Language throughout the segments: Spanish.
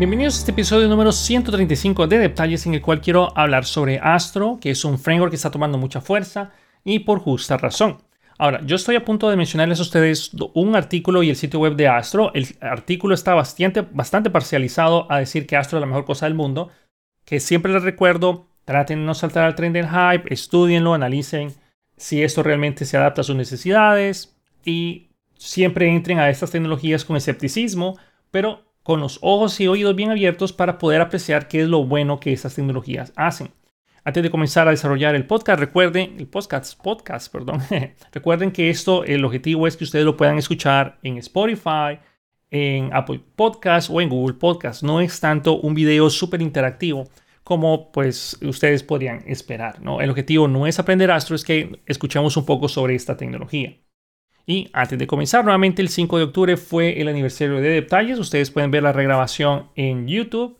Bienvenidos a este episodio número 135 de Detalles en el cual quiero hablar sobre Astro, que es un framework que está tomando mucha fuerza y por justa razón. Ahora, yo estoy a punto de mencionarles a ustedes un artículo y el sitio web de Astro. El artículo está bastante, bastante parcializado a decir que Astro es la mejor cosa del mundo, que siempre les recuerdo, traten de no saltar al tren del hype, estudienlo, analicen si esto realmente se adapta a sus necesidades y siempre entren a estas tecnologías con escepticismo, pero con los ojos y oídos bien abiertos para poder apreciar qué es lo bueno que estas tecnologías hacen. Antes de comenzar a desarrollar el podcast, recuerden, el podcast, podcast, perdón, recuerden que esto, el objetivo es que ustedes lo puedan escuchar en Spotify, en Apple Podcast o en Google Podcast. No es tanto un video súper interactivo como pues ustedes podrían esperar. ¿no? El objetivo no es aprender astro, es que escuchemos un poco sobre esta tecnología. Y antes de comenzar, nuevamente el 5 de octubre fue el aniversario de Detalles. Ustedes pueden ver la regrabación en YouTube.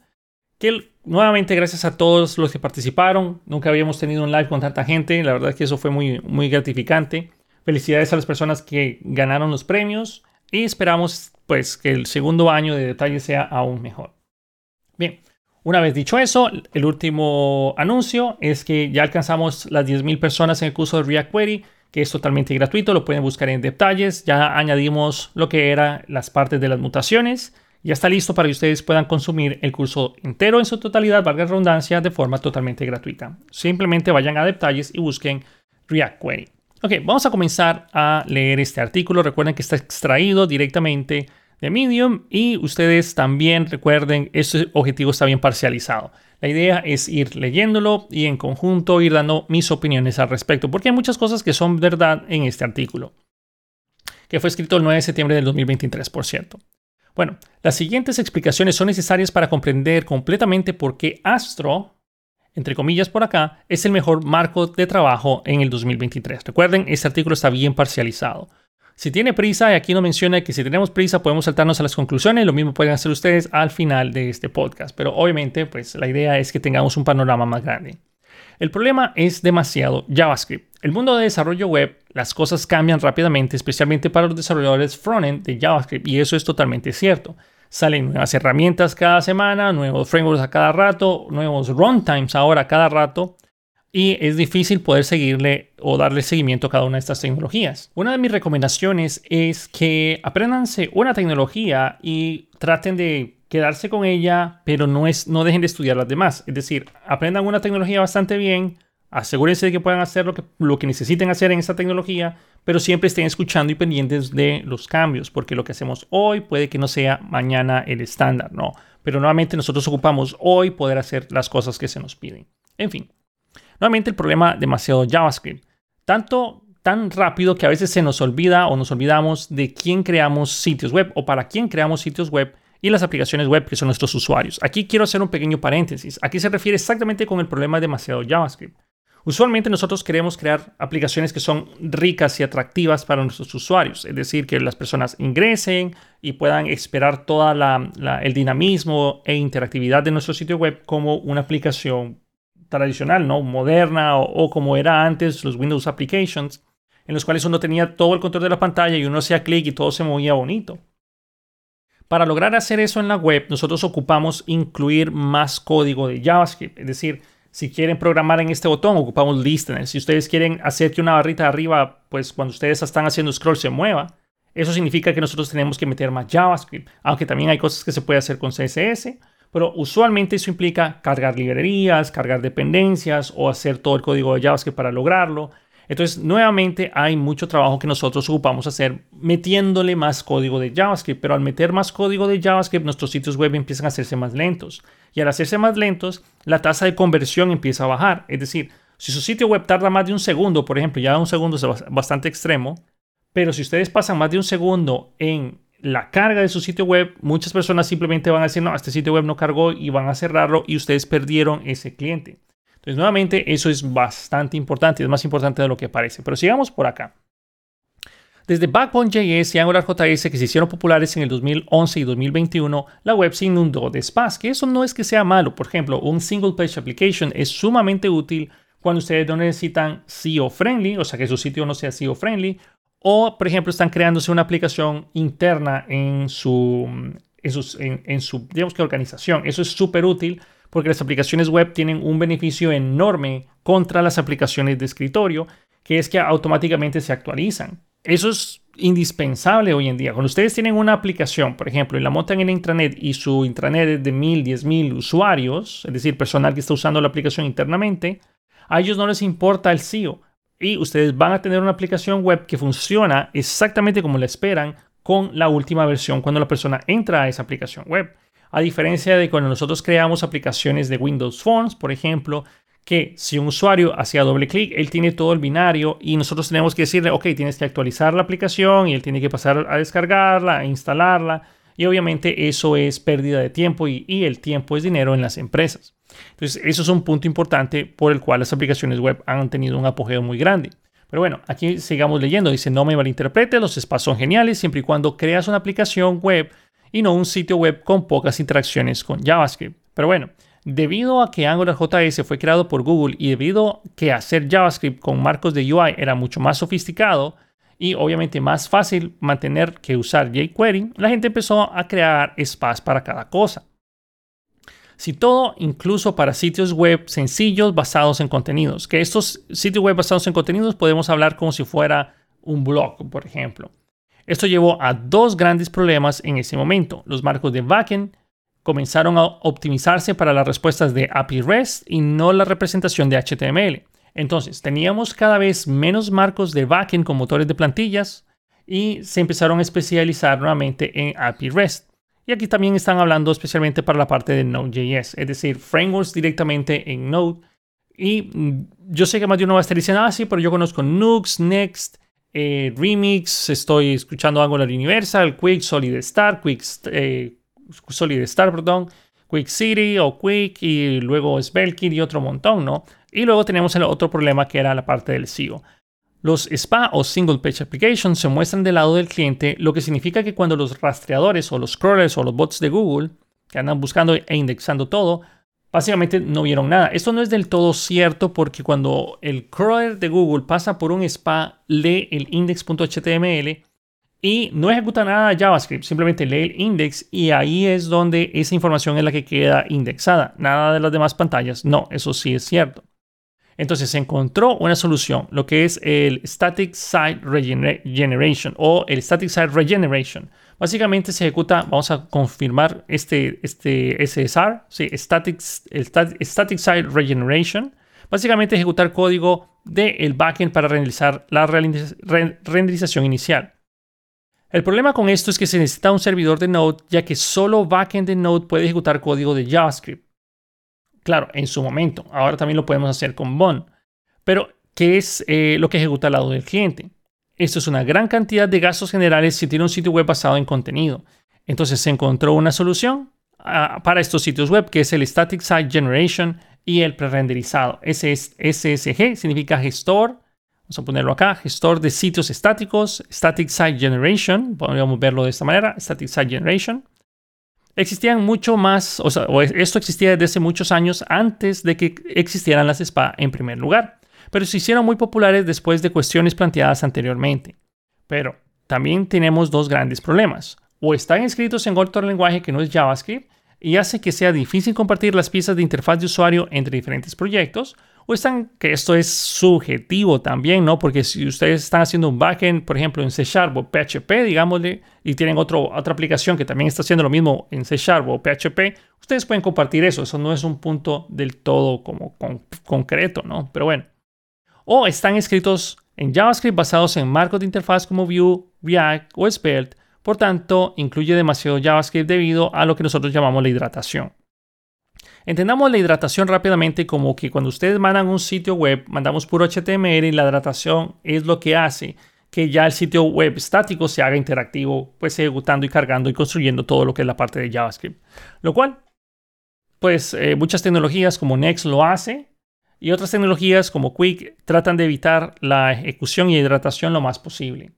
Que nuevamente gracias a todos los que participaron. Nunca habíamos tenido un live con tanta gente. La verdad es que eso fue muy, muy gratificante. Felicidades a las personas que ganaron los premios. Y esperamos pues que el segundo año de Detalles sea aún mejor. Bien, una vez dicho eso, el último anuncio es que ya alcanzamos las 10.000 personas en el curso de React Query que es totalmente gratuito, lo pueden buscar en detalles. Ya añadimos lo que eran las partes de las mutaciones. Ya está listo para que ustedes puedan consumir el curso entero en su totalidad, valga la redundancia, de forma totalmente gratuita. Simplemente vayan a detalles y busquen React Query. Ok, vamos a comenzar a leer este artículo. Recuerden que está extraído directamente de Medium y ustedes también recuerden, este objetivo está bien parcializado. La idea es ir leyéndolo y en conjunto ir dando mis opiniones al respecto, porque hay muchas cosas que son verdad en este artículo, que fue escrito el 9 de septiembre del 2023, por cierto. Bueno, las siguientes explicaciones son necesarias para comprender completamente por qué Astro, entre comillas por acá, es el mejor marco de trabajo en el 2023. Recuerden, este artículo está bien parcializado. Si tiene prisa, y aquí no menciona que si tenemos prisa podemos saltarnos a las conclusiones, lo mismo pueden hacer ustedes al final de este podcast, pero obviamente pues la idea es que tengamos un panorama más grande. El problema es demasiado JavaScript. El mundo de desarrollo web, las cosas cambian rápidamente, especialmente para los desarrolladores frontend de JavaScript, y eso es totalmente cierto. Salen nuevas herramientas cada semana, nuevos frameworks a cada rato, nuevos runtimes ahora a cada rato, y es difícil poder seguirle o darle seguimiento a cada una de estas tecnologías. Una de mis recomendaciones es que aprendanse una tecnología y traten de quedarse con ella, pero no, es, no dejen de estudiar las demás. Es decir, aprendan una tecnología bastante bien, asegúrense de que puedan hacer lo que, lo que necesiten hacer en esa tecnología, pero siempre estén escuchando y pendientes de los cambios, porque lo que hacemos hoy puede que no sea mañana el estándar, ¿no? Pero nuevamente nosotros ocupamos hoy poder hacer las cosas que se nos piden. En fin, Nuevamente el problema demasiado JavaScript. Tanto tan rápido que a veces se nos olvida o nos olvidamos de quién creamos sitios web o para quién creamos sitios web y las aplicaciones web que son nuestros usuarios. Aquí quiero hacer un pequeño paréntesis. Aquí se refiere exactamente con el problema de demasiado JavaScript. Usualmente nosotros queremos crear aplicaciones que son ricas y atractivas para nuestros usuarios, es decir, que las personas ingresen y puedan esperar todo el dinamismo e interactividad de nuestro sitio web como una aplicación tradicional, ¿no? Moderna o, como era antes los Windows Applications, en los cuales uno tenía todo el control de la pantalla y uno hacía clic y todo se movía bonito. Para lograr hacer eso en la web, nosotros ocupamos incluir más código de JavaScript. Es decir, si quieren programar en este botón, ocupamos listener. Si ustedes quieren hacer que una barrita de arriba, pues cuando ustedes están haciendo scroll se mueva, eso significa que nosotros tenemos que meter más JavaScript. Aunque también hay cosas que se puede hacer con CSS pero usualmente eso implica cargar librerías, cargar dependencias o hacer todo el código de JavaScript para lograrlo. Entonces, nuevamente hay mucho trabajo que nosotros ocupamos hacer metiéndole más código de JavaScript, pero al meter más código de JavaScript, nuestros sitios web empiezan a hacerse más lentos. Y al hacerse más lentos, la tasa de conversión empieza a bajar. Es decir, si su sitio web tarda más de un segundo, por ejemplo, ya un segundo es bastante extremo, pero si ustedes pasan más de un segundo en la carga de su sitio web, muchas personas simplemente van a decir, no, este sitio web no cargó y van a cerrarlo y ustedes perdieron ese cliente. Entonces, nuevamente, eso es bastante importante, es más importante de lo que parece. Pero sigamos por acá. Desde Backbone.js y AngularJS que se hicieron populares en el 2011 y 2021, la web se inundó de spas, que eso no es que sea malo. Por ejemplo, un single page application es sumamente útil cuando ustedes no necesitan SEO friendly, o sea que su sitio no sea SEO friendly, o, por ejemplo, están creándose una aplicación interna en su, en, su, digamos que organización. Eso es súper útil porque las aplicaciones web tienen un beneficio enorme contra las aplicaciones de escritorio, que es que automáticamente se actualizan. Eso es indispensable hoy en día. Cuando ustedes tienen una aplicación, por ejemplo, y la montan en intranet y su intranet es de mil, diez mil usuarios, es decir, personal que está usando la aplicación internamente, a ellos no les importa el SEO. Y ustedes van a tener una aplicación web que funciona exactamente como la esperan con la última versión cuando la persona entra a esa aplicación web. A diferencia de cuando nosotros creamos aplicaciones de Windows Phones, por ejemplo, que si un usuario hacía doble clic, él tiene todo el binario y nosotros tenemos que decirle, ok, tienes que actualizar la aplicación y él tiene que pasar a descargarla, a instalarla. Y obviamente eso es pérdida de tiempo y, y el tiempo es dinero en las empresas. Entonces, eso es un punto importante por el cual las aplicaciones web han tenido un apogeo muy grande. Pero bueno, aquí sigamos leyendo. Dice, no me malinterprete, los spas son geniales siempre y cuando creas una aplicación web y no un sitio web con pocas interacciones con JavaScript. Pero bueno, debido a que AngularJS fue creado por Google y debido a que hacer JavaScript con marcos de UI era mucho más sofisticado y obviamente más fácil mantener que usar jQuery, la gente empezó a crear spas para cada cosa. Si todo, incluso para sitios web sencillos basados en contenidos, que estos sitios web basados en contenidos podemos hablar como si fuera un blog, por ejemplo. Esto llevó a dos grandes problemas en ese momento. Los marcos de backend comenzaron a optimizarse para las respuestas de API REST y no la representación de HTML. Entonces, teníamos cada vez menos marcos de backend con motores de plantillas y se empezaron a especializar nuevamente en API REST. Y aquí también están hablando especialmente para la parte de Node.js, es decir, frameworks directamente en Node. Y yo sé que más de uno va a estar diciendo, ah, sí, pero yo conozco Nux, Next, eh, Remix, estoy escuchando Angular Universal, Quick, Solid Start, Quick, eh, Solid Start, perdón, Quick City o Quick y luego Svelte y otro montón, ¿no? Y luego tenemos el otro problema que era la parte del SEO. Los SPA o Single Page Applications se muestran del lado del cliente, lo que significa que cuando los rastreadores o los crawlers o los bots de Google, que andan buscando e indexando todo, básicamente no vieron nada. Esto no es del todo cierto porque cuando el crawler de Google pasa por un SPA, lee el index.html y no ejecuta nada de JavaScript, simplemente lee el index y ahí es donde esa información es la que queda indexada. Nada de las demás pantallas. No, eso sí es cierto. Entonces se encontró una solución, lo que es el Static Site Regeneration o el Static Site Regeneration. Básicamente se ejecuta, vamos a confirmar este, este SSR, sí, Static, Static Site Regeneration. Básicamente ejecutar código del backend para realizar la renderización inicial. El problema con esto es que se necesita un servidor de Node, ya que solo backend de Node puede ejecutar código de JavaScript. Claro, en su momento. Ahora también lo podemos hacer con Bond. Pero, ¿qué es eh, lo que ejecuta al lado del cliente? Esto es una gran cantidad de gastos generales si tiene un sitio web basado en contenido. Entonces se encontró una solución ah, para estos sitios web que es el Static Site Generation y el prerenderizado. SSG significa gestor. Vamos a ponerlo acá, gestor de sitios estáticos, Static Site Generation, podríamos verlo de esta manera, Static Site Generation existían mucho más, o sea, esto existía desde hace muchos años antes de que existieran las SPA en primer lugar, pero se hicieron muy populares después de cuestiones planteadas anteriormente. Pero también tenemos dos grandes problemas. O están escritos en otro lenguaje que no es JavaScript y hace que sea difícil compartir las piezas de interfaz de usuario entre diferentes proyectos, o están que esto es subjetivo también, ¿no? Porque si ustedes están haciendo un backend, por ejemplo, en C Sharp o PHP, digámosle, y tienen otro, otra aplicación que también está haciendo lo mismo en C Sharp o PHP, ustedes pueden compartir eso. Eso no es un punto del todo como concreto, ¿no? Pero bueno. O están escritos en JavaScript basados en marcos de interfaz como Vue, React o Svelte. Por tanto, incluye demasiado JavaScript debido a lo que nosotros llamamos la hidratación. Entendamos la hidratación rápidamente como que cuando ustedes mandan un sitio web, mandamos puro HTML y la hidratación es lo que hace que ya el sitio web estático se haga interactivo, pues ejecutando y cargando y construyendo todo lo que es la parte de JavaScript. Lo cual, pues eh, muchas tecnologías como Next lo hace y otras tecnologías como Quick tratan de evitar la ejecución y hidratación lo más posible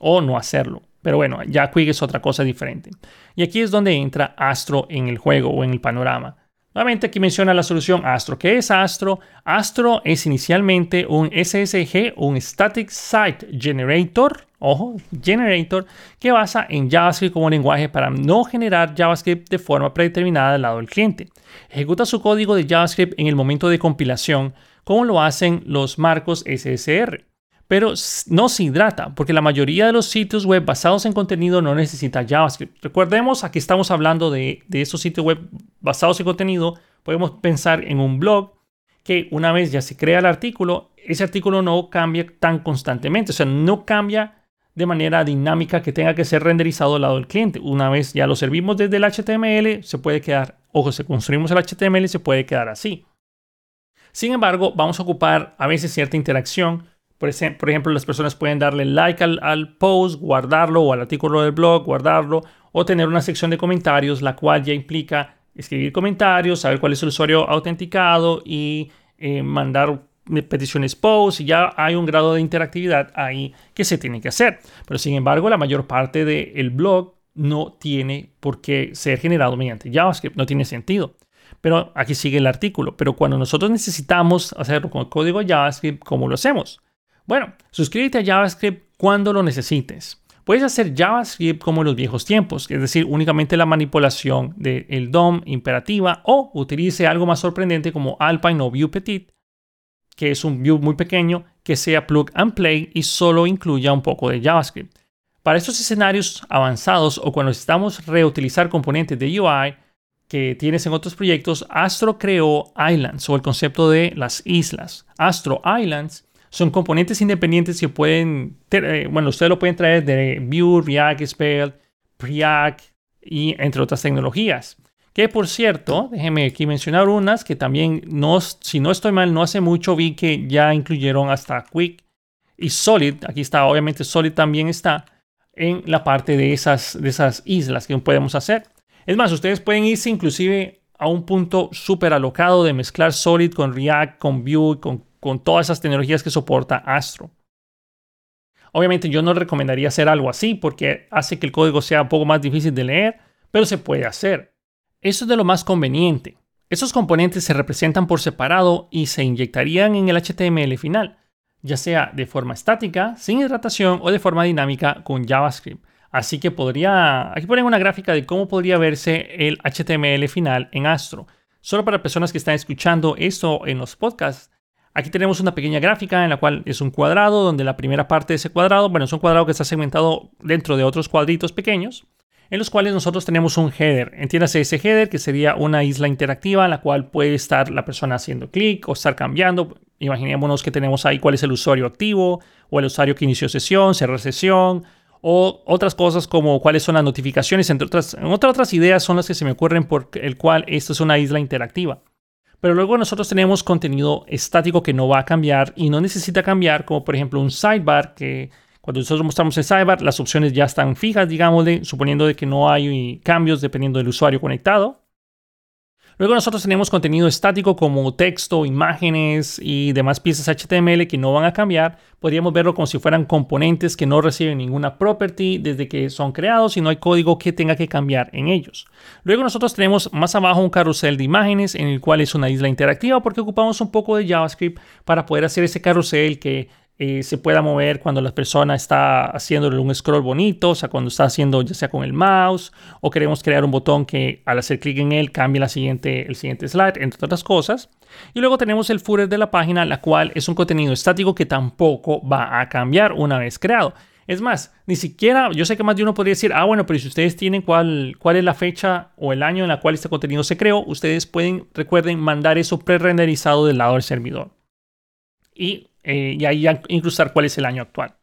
o no hacerlo. Pero bueno, ya Quick es otra cosa diferente. Y aquí es donde entra Astro en el juego o en el panorama. Nuevamente aquí menciona la solución Astro. ¿Qué es Astro? Astro es inicialmente un SSG, un Static Site Generator, ojo, Generator, que basa en JavaScript como lenguaje para no generar JavaScript de forma predeterminada al lado del cliente. Ejecuta su código de JavaScript en el momento de compilación, como lo hacen los marcos SSR pero no se hidrata, porque la mayoría de los sitios web basados en contenido no necesita JavaScript. Recordemos, aquí estamos hablando de, de estos sitios web basados en contenido. Podemos pensar en un blog que una vez ya se crea el artículo, ese artículo no cambia tan constantemente, o sea, no cambia de manera dinámica que tenga que ser renderizado al lado del cliente. Una vez ya lo servimos desde el HTML, se puede quedar, ojo, si construimos el HTML, se puede quedar así. Sin embargo, vamos a ocupar a veces cierta interacción por, ejemplo, las personas pueden darle like al, post, guardarlo o al artículo del blog, guardarlo o tener una sección de comentarios, la cual ya implica escribir comentarios, saber cuál es el usuario autenticado y eh, mandar peticiones post y ya hay un grado de interactividad ahí que se tiene que hacer. Pero sin embargo, la mayor parte del blog no tiene por qué ser generado mediante JavaScript, no tiene sentido. Pero aquí sigue el artículo. Pero cuando nosotros necesitamos hacerlo con código JavaScript, ¿cómo lo hacemos? Bueno, suscríbete a JavaScript cuando lo necesites. Puedes hacer JavaScript como en los viejos tiempos, es decir, únicamente la manipulación del DOM imperativa o utilice algo más sorprendente como Alpine o View Petit, que es un view muy pequeño que sea plug and play y solo incluya un poco de JavaScript. Para estos escenarios avanzados o cuando necesitamos reutilizar componentes de UI que tienes en otros proyectos, Astro creó Islands o el concepto de las islas. Astro Islands son componentes independientes que pueden, eh, bueno, ustedes lo pueden traer de Vue, React, Spell, Preact y entre otras tecnologías. Que por cierto, déjenme aquí mencionar unas que también, no, si no estoy mal, no hace mucho vi que ya incluyeron hasta Quick y Solid. Aquí está, obviamente Solid también está en la parte de esas, de esas islas que podemos hacer. Es más, ustedes pueden irse inclusive a un punto súper alocado de mezclar Solid con React, con Vue, con con todas esas tecnologías que soporta Astro. Obviamente yo no recomendaría hacer algo así porque hace que el código sea un poco más difícil de leer, pero se puede hacer. Eso es de lo más conveniente. Esos componentes se representan por separado y se inyectarían en el HTML final, ya sea de forma estática, sin hidratación o de forma dinámica con JavaScript. Así que podría, aquí ponen una gráfica de cómo podría verse el HTML final en Astro. Solo para personas que están escuchando esto en los podcasts, Aquí tenemos una pequeña gráfica en la cual es un cuadrado, donde la primera parte de ese cuadrado, bueno, es un cuadrado que está segmentado dentro de otros cuadritos pequeños, en los cuales nosotros tenemos un header. Entiéndase ese header, que sería una isla interactiva en la cual puede estar la persona haciendo clic o estar cambiando. Imaginémonos que tenemos ahí cuál es el usuario activo o el usuario que inició sesión, cerró sesión, o otras cosas como cuáles son las notificaciones, entre otras, entre otras ideas son las que se me ocurren por el cual esto es una isla interactiva. Pero luego nosotros tenemos contenido estático que no va a cambiar y no necesita cambiar, como por ejemplo un sidebar, que cuando nosotros mostramos el sidebar, las opciones ya están fijas, digamos, suponiendo de que no hay cambios dependiendo del usuario conectado. Luego nosotros tenemos contenido estático como texto, imágenes y demás piezas HTML que no van a cambiar. Podríamos verlo como si fueran componentes que no reciben ninguna property desde que son creados y no hay código que tenga que cambiar en ellos. Luego nosotros tenemos más abajo un carrusel de imágenes en el cual es una isla interactiva porque ocupamos un poco de JavaScript para poder hacer ese carrusel que eh, se pueda mover cuando la persona está haciéndole un scroll bonito, o sea, cuando está haciendo ya sea con el mouse, o queremos crear un botón que al hacer clic en él cambie la siguiente, el siguiente slide, entre otras cosas. Y luego tenemos el footer de la página, la cual es un contenido estático que tampoco va a cambiar una vez creado. Es más, ni siquiera, yo sé que más de uno podría decir, ah, bueno, pero si ustedes tienen cuál, cuál es la fecha o el año en la cual este contenido se creó, ustedes pueden, recuerden, mandar eso pre-renderizado del lado del servidor. Y eh, y ahí incrustar cuál es el año actual.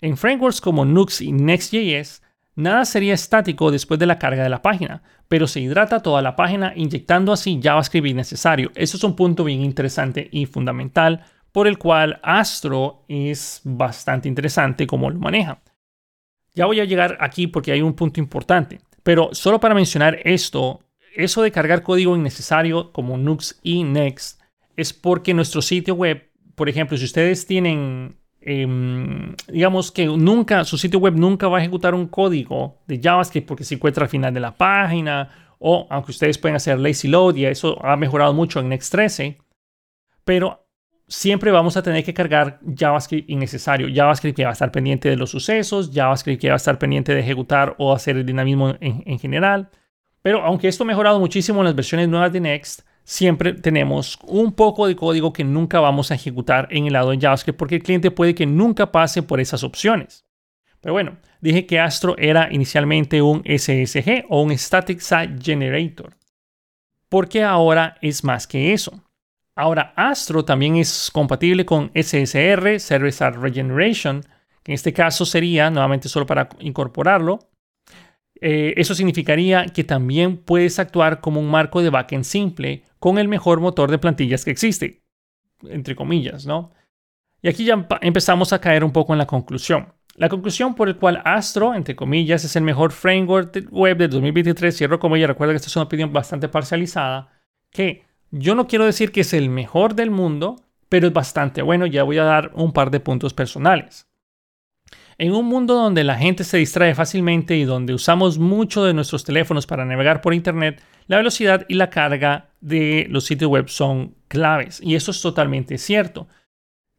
En frameworks como Nux y Next.js, nada sería estático después de la carga de la página, pero se hidrata toda la página inyectando así JavaScript innecesario. Eso es un punto bien interesante y fundamental por el cual Astro es bastante interesante cómo lo maneja. Ya voy a llegar aquí porque hay un punto importante, pero solo para mencionar esto, eso de cargar código innecesario como Nux y Next es porque nuestro sitio web por ejemplo, si ustedes tienen, em, digamos que nunca, su sitio web nunca va a ejecutar un código de JavaScript porque se encuentra al final de la página o aunque ustedes pueden hacer lazy load y eso ha mejorado mucho en Next 13, pero siempre vamos a tener que cargar JavaScript innecesario. JavaScript que va a estar pendiente de los sucesos, JavaScript que va a estar pendiente de ejecutar o hacer el dinamismo en, en general. Pero aunque esto ha mejorado muchísimo en las versiones nuevas de Next, siempre tenemos un poco de código que nunca vamos a ejecutar en el lado de JavaScript porque el cliente puede que nunca pase por esas opciones. Pero bueno, dije que Astro era inicialmente un SSG o un Static Site Generator. Porque ahora es más que eso. Ahora Astro también es compatible con SSR, Service Regeneration, que en este caso sería, nuevamente solo para incorporarlo, eh, eso significaría que también puedes actuar como un marco de backend simple con el mejor motor de plantillas que existe, entre comillas, ¿no? Y aquí ya empezamos a caer un poco en la conclusión. La conclusión por el cual Astro, entre comillas, es el mejor framework web de 2023, cierro comillas, recuerda que esta es una opinión bastante parcializada, que yo no quiero decir que es el mejor del mundo, pero es bastante bueno, ya voy a dar un par de puntos personales. En un mundo donde la gente se distrae fácilmente y donde usamos mucho de nuestros teléfonos para navegar por Internet, la velocidad y la carga de los sitios web son claves. Y eso es totalmente cierto.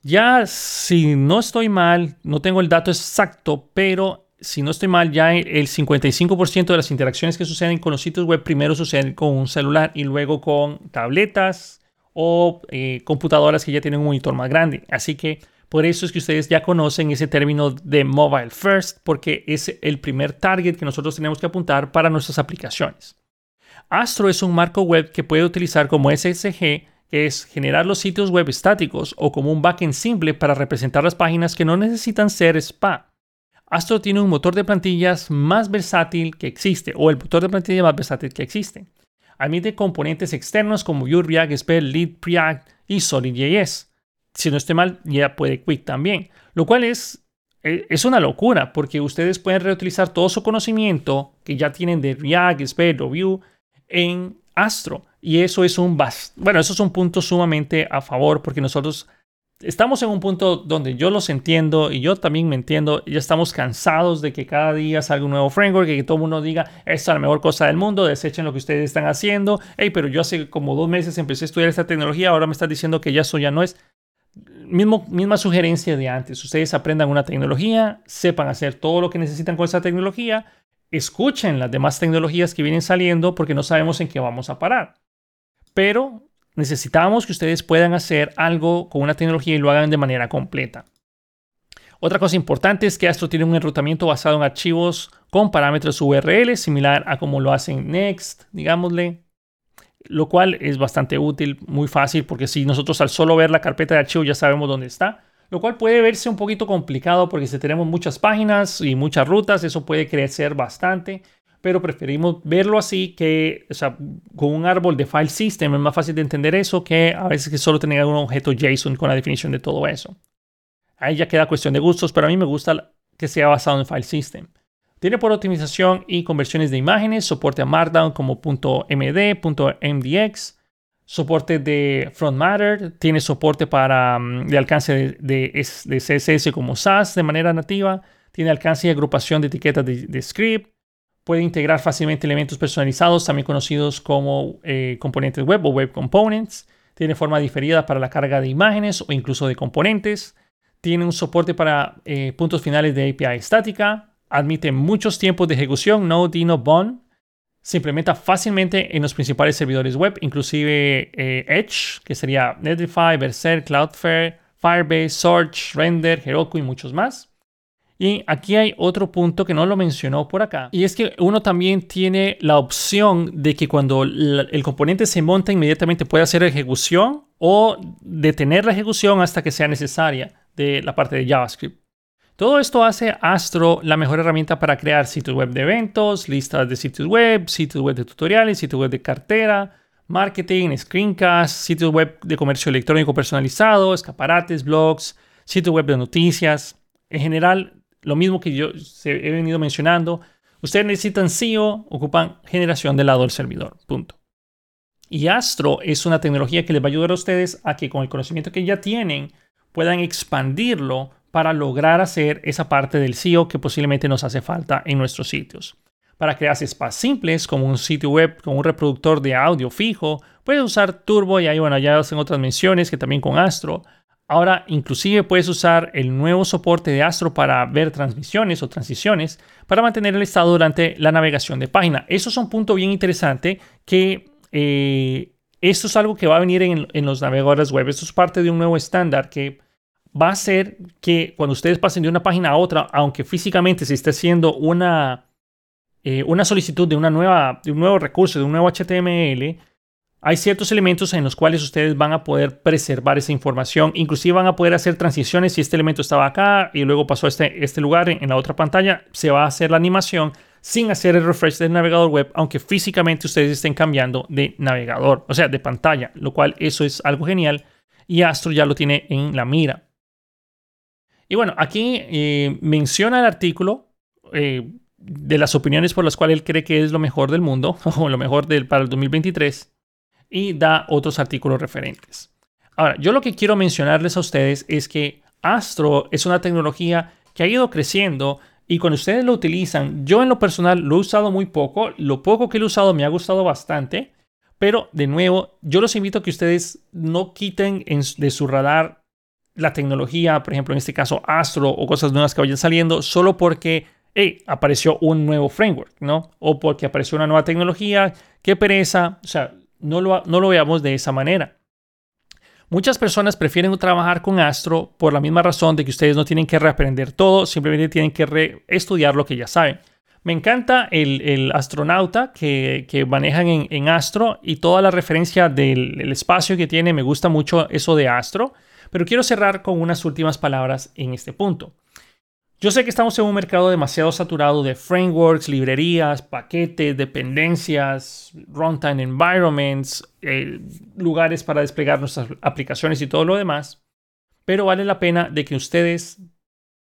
Ya si no estoy mal, no tengo el dato exacto, pero si no estoy mal, ya el 55% de las interacciones que suceden con los sitios web primero suceden con un celular y luego con tabletas o eh, computadoras que ya tienen un monitor más grande. Así que por eso es que ustedes ya conocen ese término de mobile first, porque es el primer target que nosotros tenemos que apuntar para nuestras aplicaciones. Astro es un marco web que puede utilizar como SSG, que es generar los sitios web estáticos, o como un backend simple para representar las páginas que no necesitan ser SPA. Astro tiene un motor de plantillas más versátil que existe, o el motor de plantillas más versátil que existe. Admite componentes externos como Vue, React, Spell, Lead, Preact y Solid.js si no esté mal, ya puede Quick también. Lo cual es, e, es una locura porque ustedes pueden reutilizar todo su conocimiento que ya tienen de React, Sped o Vue en Astro. Y eso es un, bueno, eso es un punto sumamente a favor porque nosotros estamos en un punto donde yo los entiendo y yo también me entiendo. Ya estamos cansados de que cada día salga un nuevo framework y que todo el mundo diga, esta es la mejor cosa del mundo, desechen lo que ustedes están haciendo. Hey, pero yo hace como dos meses empecé a estudiar esta tecnología, ahora me estás diciendo que ya eso ya no es misma sugerencia de antes. Ustedes aprendan una tecnología, sepan hacer todo lo que necesitan con esa tecnología, escuchen las demás tecnologías que vienen saliendo porque no sabemos en qué vamos a parar. Pero necesitamos que ustedes puedan hacer algo con una tecnología y lo hagan de manera completa. Otra cosa importante es que Astro tiene un enrutamiento basado en archivos con parámetros URL, similar a como lo hacen Next, digámosle lo cual es bastante útil, muy fácil, porque si nosotros al solo ver la carpeta de archivo ya sabemos dónde está, lo cual puede verse un poquito complicado porque si tenemos muchas páginas y muchas rutas, eso puede crecer bastante, pero preferimos verlo así que, sea, con un árbol de file system es más fácil de entender eso que a veces que solo tener un objeto JSON con la definición de todo eso. Ahí ya queda cuestión de gustos, pero a mí me gusta que sea basado en file system. Tiene por optimización y conversiones de imágenes, soporte a Markdown como .md, .mdx, soporte de Front Matter, tiene soporte para mm, de alcance de, CSS como SAS de manera nativa, tiene alcance y agrupación de etiquetas de, script, puede integrar fácilmente elementos personalizados, también conocidos como eh, componentes web o web components, tiene forma diferida para la carga de imágenes o incluso de componentes, tiene un soporte para eh, puntos finales de API estática, admite muchos tiempos de ejecución, no Dino Bond. Se implementa fácilmente en los principales servidores web, inclusive eh, Edge, que sería Netlify, Berserk, Cloudflare, Firebase, Search, Render, Heroku y muchos más. Y aquí hay otro punto que no lo mencionó por acá. Y es que uno también tiene la opción de que cuando el componente se monta inmediatamente puede hacer ejecución o detener la ejecución hasta que sea necesaria de la parte de JavaScript. Todo esto hace Astro la mejor herramienta para crear sitios web de eventos, listas de sitios web, sitios web de tutoriales, sitios web de cartera, marketing, screencasts, sitios web de comercio electrónico personalizado, escaparates, blogs, sitios web de noticias. En general, lo mismo que yo he venido mencionando, ustedes necesitan SEO, ocupan generación del lado del servidor. Punto. Y Astro es una tecnología que les va a ayudar a ustedes a que con el conocimiento que ya tienen puedan expandirlo para lograr hacer esa parte del SEO que posiblemente nos hace falta en nuestros sitios. Para crear spas simples, como un sitio web con un reproductor de audio fijo, puedes usar Turbo y ahí, bueno, ya hacen otras menciones que también con Astro. Ahora, inclusive puedes usar el nuevo soporte de Astro para ver transmisiones o transiciones para mantener el estado durante la navegación de página. Eso es un punto bien interesante que eh, esto es algo que va a venir en, en, los navegadores web. Esto es parte de un nuevo estándar que va a hacer que cuando ustedes pasen de una página a otra, aunque físicamente se esté haciendo una, eh, una solicitud de, una nueva, un nuevo recurso, de un nuevo HTML, hay ciertos elementos en los cuales ustedes van a poder preservar esa información. Inclusive van a poder hacer transiciones. Si este elemento estaba acá y luego pasó a este, este lugar en, la otra pantalla, se va a hacer la animación sin hacer el refresh del navegador web, aunque físicamente ustedes estén cambiando de navegador, o sea, de pantalla, lo cual eso es algo genial y Astro ya lo tiene en la mira. Y bueno, aquí eh, menciona el artículo eh, de las opiniones por las cuales él cree que es lo mejor del mundo o lo mejor del, para el 2023 y da otros artículos referentes. Ahora, yo lo que quiero mencionarles a ustedes es que Astro es una tecnología que ha ido creciendo y cuando ustedes lo utilizan, yo en lo personal lo he usado muy poco, lo poco que lo he usado me ha gustado bastante, pero de nuevo, yo los invito a que ustedes no quiten de su radar la tecnología, por ejemplo, en este caso Astro o cosas nuevas que vayan saliendo, solo porque hey, apareció un nuevo framework, ¿no? O porque apareció una nueva tecnología, qué pereza, o sea, no lo, no lo veamos de esa manera. Muchas personas prefieren trabajar con Astro por la misma razón de que ustedes no tienen que reaprender todo, simplemente tienen que estudiar lo que ya saben. Me encanta el, astronauta que, manejan en, Astro y toda la referencia del espacio que tiene. Me gusta mucho eso de Astro, pero quiero cerrar con unas últimas palabras en este punto. Yo sé que estamos en un mercado demasiado saturado de frameworks, librerías, paquetes, dependencias, runtime environments, eh, lugares para desplegar nuestras aplicaciones y todo lo demás. Pero vale la pena de que ustedes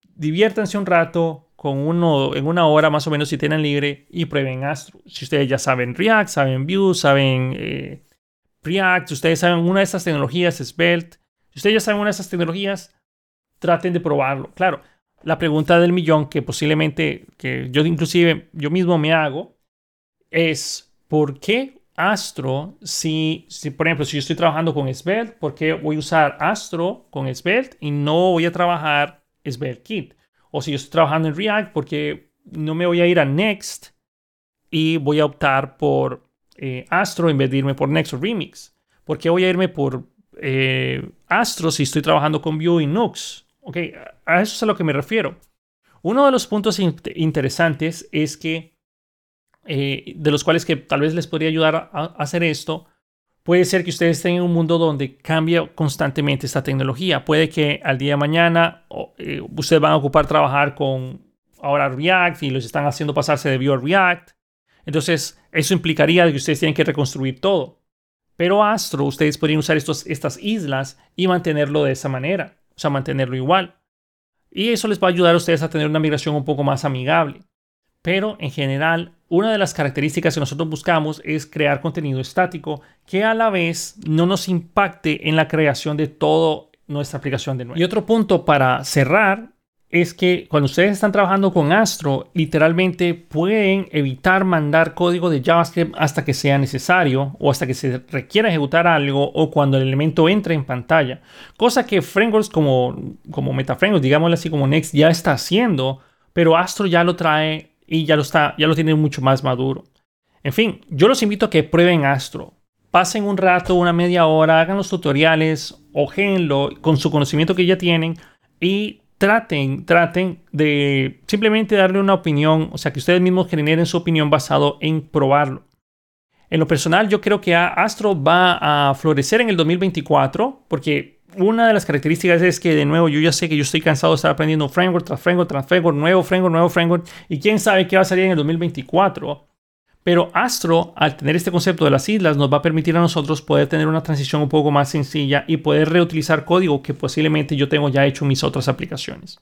diviértanse un rato con uno en una hora más o menos si tienen libre y prueben Astro. Si ustedes ya saben React, saben Vue, saben eh, React, ustedes saben una de estas tecnologías, Svelte, si ustedes ya saben una de estas tecnologías, traten de probarlo. Claro, la pregunta del millón que posiblemente, que yo inclusive yo mismo me hago, es ¿por qué Astro si, si por ejemplo, si yo estoy trabajando con Svelte, ¿por qué voy a usar Astro con Svelte y no voy a trabajar Svelte Kit? O si yo estoy trabajando en React, ¿por qué no me voy a ir a Next y voy a optar por eh, Astro en vez de irme por Next o Remix? ¿Por qué voy a irme por eh, Astro si estoy trabajando con Vue y Nux? Ok, a eso es a lo que me refiero. Uno de los puntos interesantes es que, eh, de los cuales que tal vez les podría ayudar a, hacer esto, puede ser que ustedes en un mundo donde cambia constantemente esta tecnología. Puede que al día de mañana eh, ustedes van a ocupar trabajar con ahora React y los están haciendo pasarse de Vue a React. Entonces, eso implicaría que ustedes tienen que reconstruir todo. Pero Astro, ustedes podrían usar estos, estas islas y mantenerlo de esa manera o sea, mantenerlo igual. Y eso les va a ayudar a ustedes a tener una migración un poco más amigable. Pero en general, una de las características que nosotros buscamos es crear contenido estático que a la vez no nos impacte en la creación de toda nuestra aplicación de nuevo. Y otro punto para cerrar es que cuando ustedes están trabajando con Astro, literalmente pueden evitar mandar código de JavaScript hasta que sea necesario o hasta que se requiera ejecutar algo o cuando el elemento entre en pantalla. Cosa que frameworks como, como MetaFrameworks, digámoslo así como Next, ya está haciendo, pero Astro ya lo trae y ya lo, está, ya lo tiene mucho más maduro. En fin, yo los invito a que prueben Astro. Pasen un rato, una media hora, hagan los tutoriales, ojenlo con su conocimiento que ya tienen y traten, traten de simplemente darle una opinión, o sea, que ustedes mismos generen su opinión basado en probarlo. En lo personal, yo creo que Astro va a florecer en el 2024 porque una de las características es que, de nuevo, yo ya sé que yo estoy cansado de estar aprendiendo framework tras framework tras framework, nuevo framework, nuevo framework, y quién sabe qué va a salir en el 2024. Pero Astro, al tener este concepto de las islas, nos va a permitir a nosotros poder tener una transición un poco más sencilla y poder reutilizar código que posiblemente yo tengo ya hecho en mis otras aplicaciones.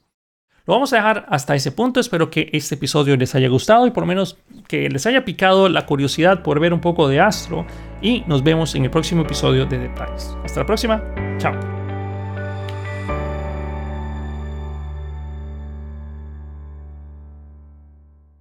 Lo vamos a dejar hasta ese punto. Espero que este episodio les haya gustado y por lo menos que les haya picado la curiosidad por ver un poco de Astro. Y nos vemos en el próximo episodio de The Hasta la próxima. Chao.